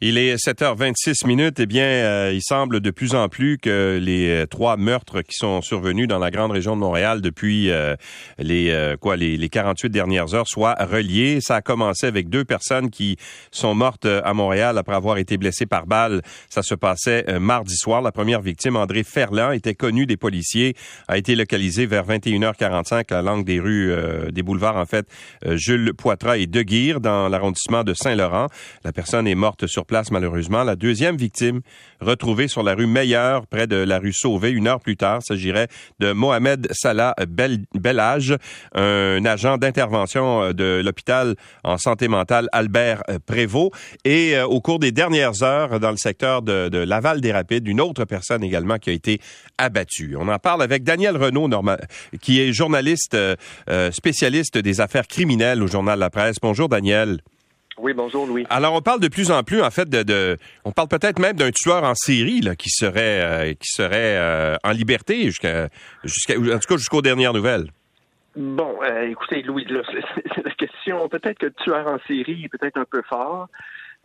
Il est 7h26 minutes. Eh bien, euh, il semble de plus en plus que les euh, trois meurtres qui sont survenus dans la grande région de Montréal depuis euh, les quoi les, les, 48 dernières heures soient reliés. Ça a commencé avec deux personnes qui sont mortes à Montréal après avoir été blessées par balle. Ça se passait mardi soir. La première victime, André Ferland, était connu des policiers, a été localisé vers 21h45 à l'angle des rues, des boulevards en fait, Jules Poitras et De Guire dans l'arrondissement de Saint-Laurent. La personne est morte sur place malheureusement. La deuxième victime, retrouvée sur la rue Meilleure, près de la rue Sauvé, une heure plus tard, s'agirait de Mohamed Salah Bellage, un agent d'intervention euh, de l'hôpital en santé mentale Albert euh, Prévost. Et euh, au cours des dernières heures, dans le secteur de, Laval des Rapides, une autre personne également qui a été abattue. On en parle avec Daniel Renaud, qui est journaliste spécialiste des affaires criminelles au journal La Presse. Bonjour Daniel. Oui, bonjour Louis. Alors on parle de plus en plus en fait de, on parle peut-être même d'un tueur en série là, qui serait euh, qui serait euh, en liberté jusqu'à jusqu'à en tout cas jusqu'aux dernières nouvelles. Bon, euh, écoutez Louis, c'est la question peut-être que tueur en série est peut-être un peu fort.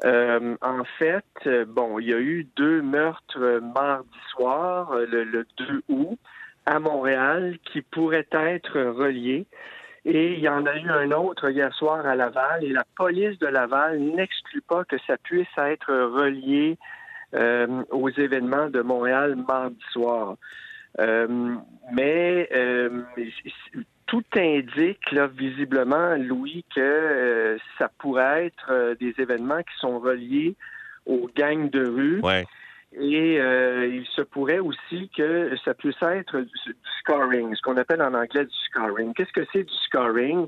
en fait, bon, il y a eu deux meurtres mardi soir, le, le 2 août, à Montréal, qui pourraient être reliés. Et il y en a eu un autre hier soir à Laval et la police de Laval n'exclut pas que ça puisse être relié euh, aux événements de Montréal mardi soir. Euh, mais euh, tout indique là, visiblement, Louis, que ça pourrait être des événements qui sont reliés aux gangs de rue. Et euh, il se pourrait aussi que ça puisse être du, scoring, ce qu'on appelle en anglais du scoring. Qu'est-ce que c'est du scoring?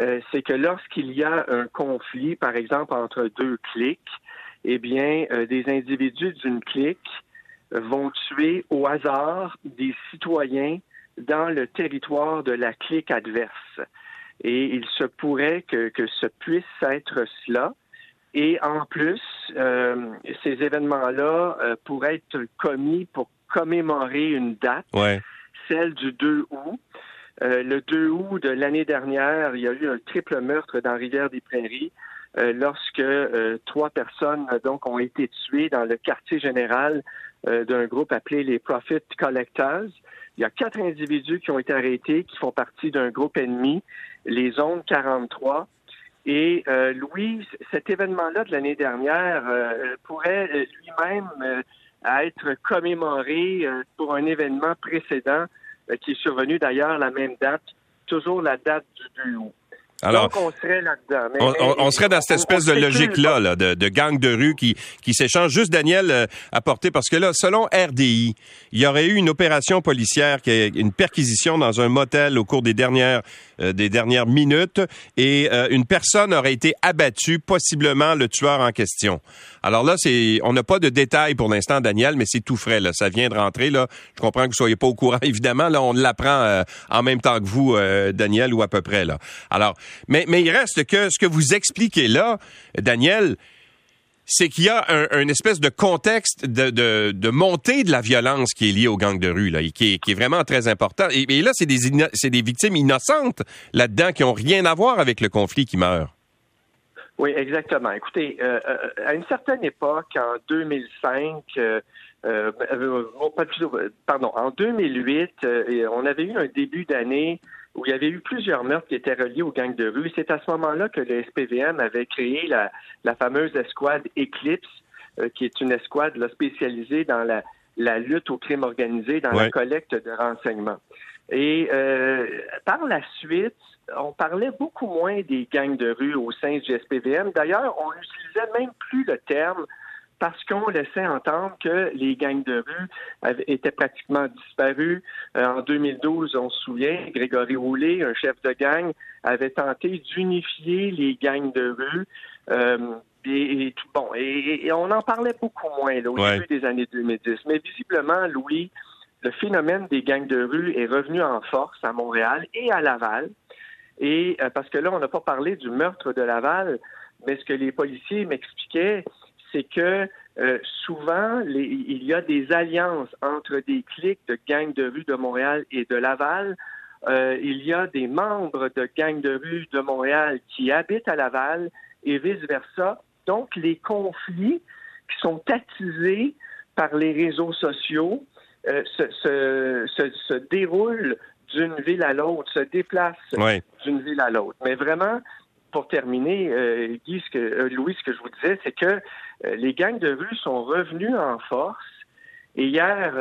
Euh, c'est que lorsqu'il y a un conflit, par exemple, entre deux clics, eh bien, euh, des individus d'une clique vont tuer au hasard des citoyens dans le territoire de la clique adverse. Et il se pourrait que, que ce puisse être cela. Et en plus, euh, ces événements-là euh, pourraient être commis pour commémorer une date, celle du 2 août. Euh, le 2 août de l'année dernière, il y a eu un triple meurtre dans Rivière-des-Prairies lorsque trois personnes donc ont été tuées dans le quartier général d'un groupe appelé les Profit Collectors. Il y a quatre individus qui ont été arrêtés, qui font partie d'un groupe ennemi, les Zones 43. Et euh, Louis, cet événement-là de l'année dernière euh, pourrait euh, lui-même être commémoré pour un événement précédent qui est survenu d'ailleurs la même date, toujours la date du 2 août. Alors, on serait là-dedans. On, serait dans cette espèce de logique-là, là, de, de, gang de rue qui, qui s'échange. Juste, Daniel, euh, apporté, parce que là, selon RDI, il y aurait eu une opération policière, qui est une perquisition dans un motel au cours des dernières, euh, des dernières minutes, et euh, une personne aurait été abattue, possiblement le tueur en question. Alors là, c'est, on n'a pas de détails pour l'instant, Daniel, mais c'est tout frais. Là, ça vient de rentrer. Là, je comprends que vous soyez pas au courant, évidemment. Là, on l'apprend en même temps que vous, Daniel, ou à peu près. Là. Alors, mais, mais il reste que ce que vous expliquez là, Daniel, c'est qu'il y a un, espèce de contexte de, de, montée de la violence qui est liée aux gangs de rue, là, qui, est, qui est vraiment très important. Et, et là, c'est des, c'est des victimes innocentes là-dedans qui ont rien à voir avec le conflit qui meurt. Oui, exactement. Écoutez, euh, euh, à une certaine époque, en 2005, euh, euh, pardon, en 2008, on avait eu un début d'année où il y avait eu plusieurs meurtres qui étaient reliés aux gangs de rue. C'est à ce moment-là que le SPVM avait créé la, la fameuse escouade Eclipse, euh, qui est une escouade spécialisée dans la, la, lutte au crime organisé, dans la collecte de renseignements. Et euh, par la suite, on parlait beaucoup moins des gangs de rue au sein du SPVM. D'ailleurs, on n'utilisait même plus le terme parce qu'on laissait entendre que les gangs de rue étaient pratiquement disparus. Euh, en 2012, on se souvient, Grégory Roulet, un chef de gang, avait tenté d'unifier les gangs de rue. Euh, et, bon, et, on en parlait beaucoup moins au début des années 2010. Mais visiblement, Louis, le phénomène des gangs de rue est revenu en force à Montréal et à Laval. Et euh, parce que là, on n'a pas parlé du meurtre de Laval, mais ce que les policiers m'expliquaient, c'est que euh, souvent, il y a des alliances entre des clics de gangs de rue de Montréal et de Laval. Euh, il y a des membres de gangs de rue de Montréal qui habitent à Laval et vice-versa. Donc, les conflits qui sont attisés par les réseaux sociaux euh, se, déroulent d'une ville à l'autre, se déplacent d'une ville à l'autre. Mais vraiment, pour terminer, euh, Guy, ce que, euh, Louis, ce que je vous disais, c'est que les gangs de rue sont revenus en force. Et hier,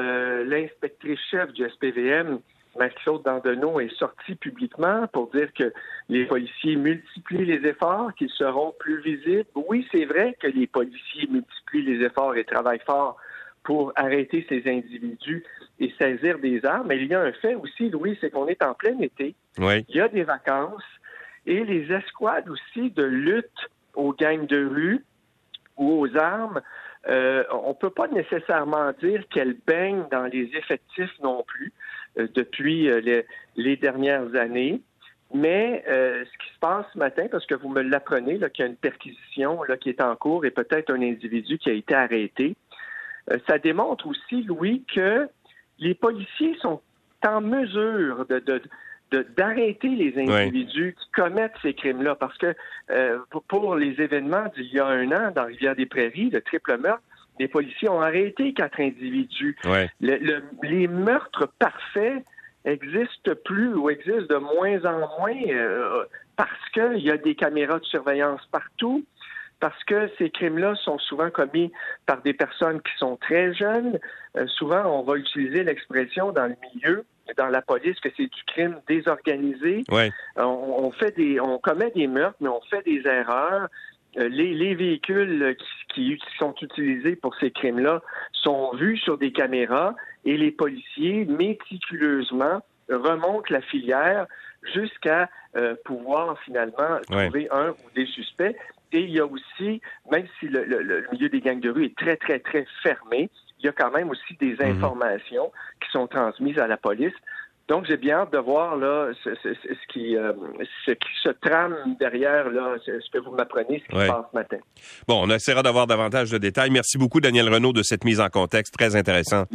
l'inspectrice chef du SPVM Marie-Claude Dandonneau est sorti publiquement pour dire que les policiers multiplient les efforts, qu'ils seront plus visibles. Oui, c'est vrai que les policiers multiplient les efforts et travaillent fort pour arrêter ces individus et saisir des armes. Mais il y a un fait aussi, Louis, c'est qu'on est en plein été. Il y a des vacances et les escouades aussi de lutte aux gangs de rue ou aux armes euh, on ne peut pas nécessairement dire qu'elle baigne dans les effectifs non plus euh, depuis euh, les, dernières années. Mais ce qui se passe ce matin, parce que vous me l'apprenez, qu'il y a une perquisition qui est en cours et peut-être un individu qui a été arrêté, ça démontre aussi, Louis, que les policiers sont en mesure de, d'arrêter les individus qui commettent ces crimes-là. Parce que euh, pour les événements d'il y a un an dans Rivière-des-Prairies, le triple meurtre, les policiers ont arrêté quatre individus. les meurtres parfaits existent plus ou existent de moins en moins euh, parce qu'il y a des caméras de surveillance partout, parce que ces crimes-là sont souvent commis par des personnes qui sont très jeunes. Euh, souvent, on va utiliser l'expression dans le milieu dans la police que c'est du crime désorganisé. On, fait des, on commet des meurtres, mais on fait des erreurs. Euh, les, véhicules qui, sont utilisés pour ces crimes-là sont vus sur des caméras et les policiers méticuleusement remontent la filière jusqu'à euh, pouvoir finalement trouver un ou des suspects. Et il y a aussi, même si le milieu des gangs de rue est très, très, très fermé, il y a quand même aussi des mhm. informations qui sont transmises à la police. Donc, j'ai bien hâte de voir là, ce, qui, euh, ce qui se trame derrière là, ce, que vous m'apprenez, ce qui se passe ce matin. Bon, on essaiera d'avoir davantage de détails. Merci beaucoup, Daniel Renaud, de cette mise en contexte. Très intéressant.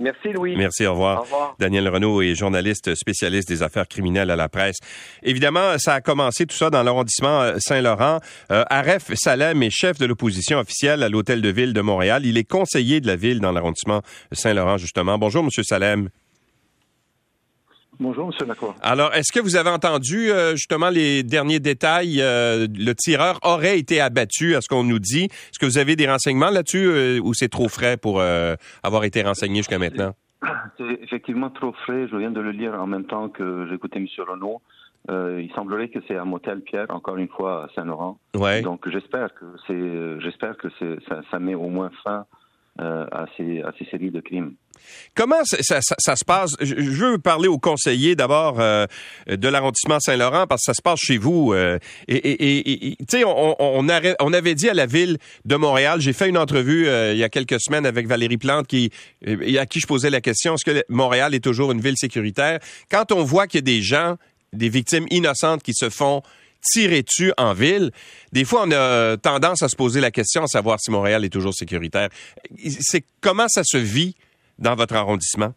Merci, Louis. Merci, au revoir. Daniel Renaud est journaliste spécialiste des affaires criminelles à la presse. Évidemment, ça a commencé tout ça dans l'arrondissement euh, Saint-Laurent. Euh, Aref Salem est chef de l'opposition officielle à l'Hôtel de Ville de Montréal. Il est conseiller de la ville dans l'arrondissement Saint-Laurent, justement. Bonjour, Monsieur Salem. Bonjour, M. Lacroix. Alors, est-ce que vous avez entendu euh, justement les derniers détails? Euh, le tireur aurait été abattu, à ce qu'on nous dit? Est-ce que vous avez des renseignements là-dessus euh, ou c'est trop frais pour avoir été renseigné jusqu'à maintenant? C'est effectivement trop frais. Je viens de le lire en même temps que j'écoutais M. Renaud. il semblerait que c'est un motel Pierre, encore une fois, à Saint-Laurent. Ouais. Donc, j'espère que c'est, j'espère que ça, ça met au moins fin euh, à, ces, à, ces, séries de crimes. Comment ça, se passe? Je veux parler aux conseillers d'abord euh, de l'arrondissement Saint-Laurent parce que ça se passe chez vous. Euh, et, tu sais, on, avait dit à la ville de Montréal, j'ai fait une entrevue il y a quelques semaines avec Valérie Plante qui, à qui je posais la question, est-ce que Montréal est toujours une ville sécuritaire? Quand on voit qu'il y a des gens, des victimes innocentes qui se font tirer-tu en ville? Des fois, on a tendance à se poser la question à savoir si Montréal est toujours sécuritaire. C'est comment ça se vit dans votre arrondissement?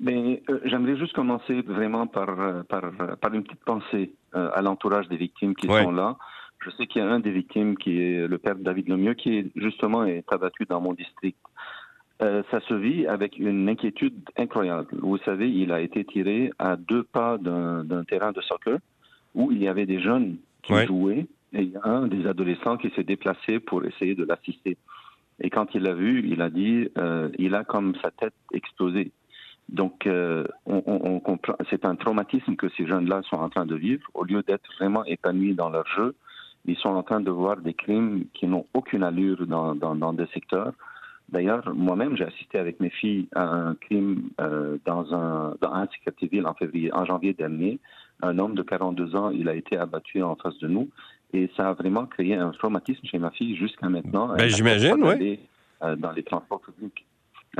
Mais ben, euh, j'aimerais juste commencer vraiment par, euh, par, par une petite pensée euh, à l'entourage des victimes qui sont là. Je sais qu'il y a un des victimes qui est le père David Lemieux qui est justement est abattu dans mon district. Euh, ça se vit avec une inquiétude incroyable. Vous savez, il a été tiré à deux pas d'un terrain de soccer où il y avait des jeunes qui jouaient et il y a un des adolescents qui s'est déplacé pour essayer de l'assister. Et quand il l'a vu, il a dit, euh, il a comme sa tête explosé. Donc, euh, on, on, comprend, c'est un traumatisme que ces jeunes-là sont en train de vivre. Au lieu d'être vraiment épanouis dans leur jeu, ils sont en train de voir des crimes qui n'ont aucune allure dans, dans, dans des secteurs D'ailleurs, moi-même, j'ai assisté avec mes filles à un crime euh, dans un dans un civil en février, en janvier dernier. Un homme de 42 ans, il a été abattu en face de nous et ça a vraiment créé un traumatisme chez ma fille jusqu'à maintenant. Ben, j'imagine, oui. Euh, dans les transports publics.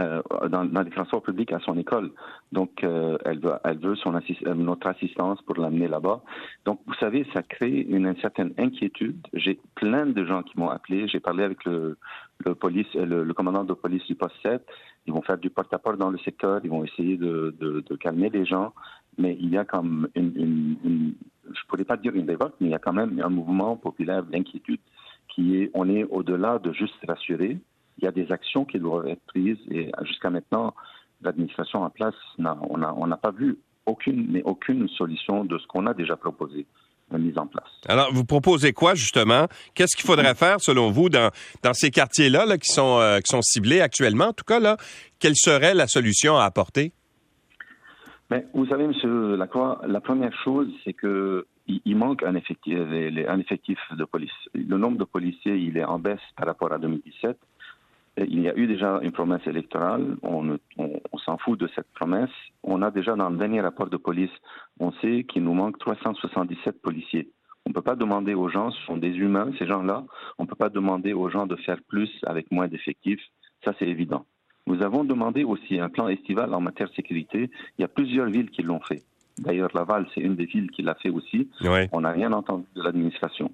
Euh, dans, dans, les transports publics à son école. Donc, euh, elle veut, elle veut son euh, notre assistance pour l'amener là-bas. Donc, vous savez, ça crée une, certaine inquiétude. J'ai plein de gens qui m'ont appelé. J'ai parlé avec le, le police, le, commandant de police du poste 7. Ils vont faire du porte-à-porte dans le secteur. Ils vont essayer de, de, calmer les gens. Mais il y a comme une, une, je ne pourrais pas dire une révolte, mais il y a quand même un mouvement populaire d'inquiétude qui est, on est au-delà de juste rassurer. Il y a des actions qui doivent être prises et jusqu'à maintenant, l'administration en place, on n'a on pas vu aucune, mais aucune solution de ce qu'on a déjà proposé de mise en place. Alors, vous proposez quoi justement? Qu'est-ce qu'il faudrait faire selon vous dans, dans ces quartiers-là là, qui sont euh, qui sont ciblés actuellement En tout cas, là, quelle serait la solution à apporter? Mais vous savez, Monsieur Lacroix, la première chose, c'est que il manque un effectif, un effectif de police. Le nombre de policiers, il est en baisse par rapport à 2017. Il y a eu déjà une promesse électorale. On, on, s'en fout de cette promesse. On a déjà dans le dernier rapport de police, on sait qu'il nous manque 377 policiers. On ne peut pas demander aux gens, ce sont des humains, ces gens-là. On ne peut pas demander aux gens de faire plus avec moins d'effectifs. Ça, c'est évident. Nous avons demandé aussi un plan estival en matière de sécurité. Il y a plusieurs villes qui l'ont fait. D'ailleurs, Laval, c'est une des villes qui l'a fait aussi. On n'a rien entendu de l'administration.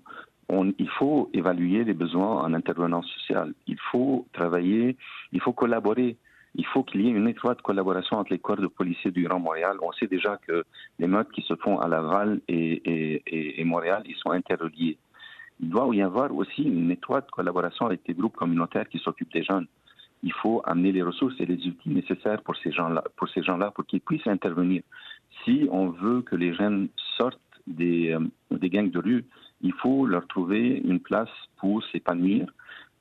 Il faut évaluer les besoins en intervenance sociale. Il faut travailler, il faut collaborer. Il faut qu'il y ait une étroite collaboration entre les corps de policiers du Grand Montréal. On sait déjà que les meurtres qui se font à Laval et, Montréal, ils sont interreliés. Il doit y avoir aussi une étroite collaboration avec les groupes communautaires qui s'occupent des jeunes il faut amener les ressources et les outils nécessaires pour ces gens-là, pour ces gens-là, pour qu'ils puissent intervenir. Si on veut que les jeunes sortent des, euh, des gangs de rue, il faut leur trouver une place pour s'épanouir.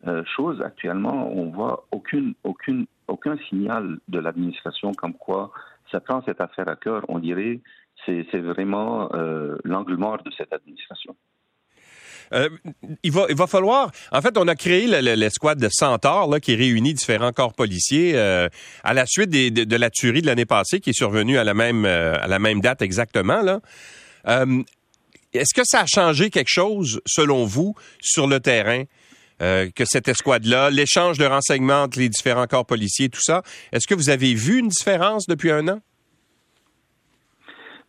Euh, chose actuellement, on voit aucune, aucune, aucun signal de l'administration comme quoi ça prend cette affaire à cœur. On dirait c'est c'est vraiment euh, l'angle mort de cette administration. Euh, il, va, il va falloir. En fait, on a créé l'escouade de Centaure là, qui réunit différents corps policiers à la suite de, la tuerie de l'année passée qui est survenue à la même, à la même date exactement. Là. Est-ce que ça a changé quelque chose, selon vous, sur le terrain? que cette escouade-là, l'échange de renseignements entre les différents corps policiers, tout ça. Est-ce que vous avez vu une différence depuis un an?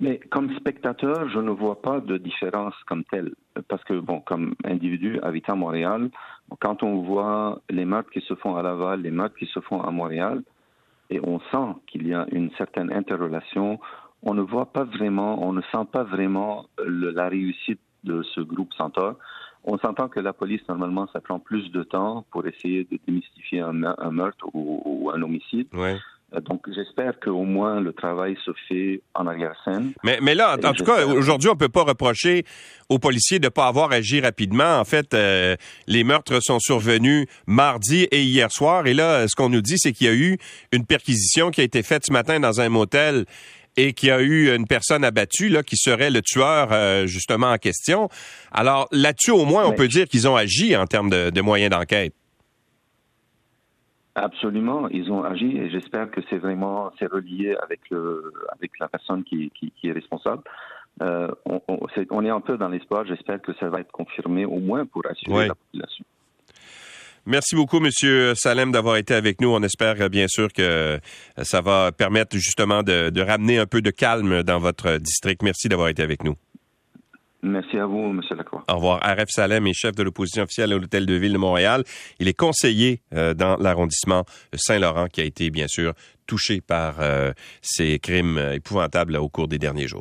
Mais comme spectateur, je ne vois pas de différence comme telle. Parce que, bon, comme individu habitant Montréal, quand on voit les meurtres qui se font à Laval, les meurtres qui se font à Montréal, et on sent qu'il y a une certaine interrelation, on ne voit pas vraiment, on ne sent pas vraiment la réussite de ce groupe Centaure. On s'entend que la police, normalement, ça prend plus de temps pour essayer de démystifier un, meurtre ou, un homicide. Ouais. Euh, donc, j'espère qu'au moins le travail se fait en arrière-scène. Mais, mais là, en, tout cas, aujourd'hui, on peut pas reprocher aux policiers de ne pas avoir agi rapidement. En fait, euh, les meurtres sont survenus mardi et hier soir. Et là, ce qu'on nous dit, c'est qu'il y a eu une perquisition qui a été faite ce matin dans un motel et qu'il y a eu une personne abattue là, qui serait le tueur euh, justement en question. Alors là-dessus, au moins, on peut dire qu'ils ont agi en termes de moyens d'enquête. Absolument, ils ont agi et j'espère que c'est vraiment c'est relié avec le avec la personne qui, qui, est responsable. Euh, on, on, est, un peu dans l'espoir. J'espère que ça va être confirmé au moins pour assurer la population. Merci beaucoup, Monsieur Salem, d'avoir été avec nous. On espère bien sûr que ça va permettre justement de, de ramener un peu de calme dans votre district. Merci d'avoir été avec nous. Merci à vous, M. Lacroix. Au revoir. Aref Salem est chef de l'opposition officielle à l'Hôtel de Ville de Montréal. Il est conseiller euh, dans l'arrondissement Saint-Laurent qui a été, bien sûr, touché par euh, ces crimes épouvantables au cours des derniers jours.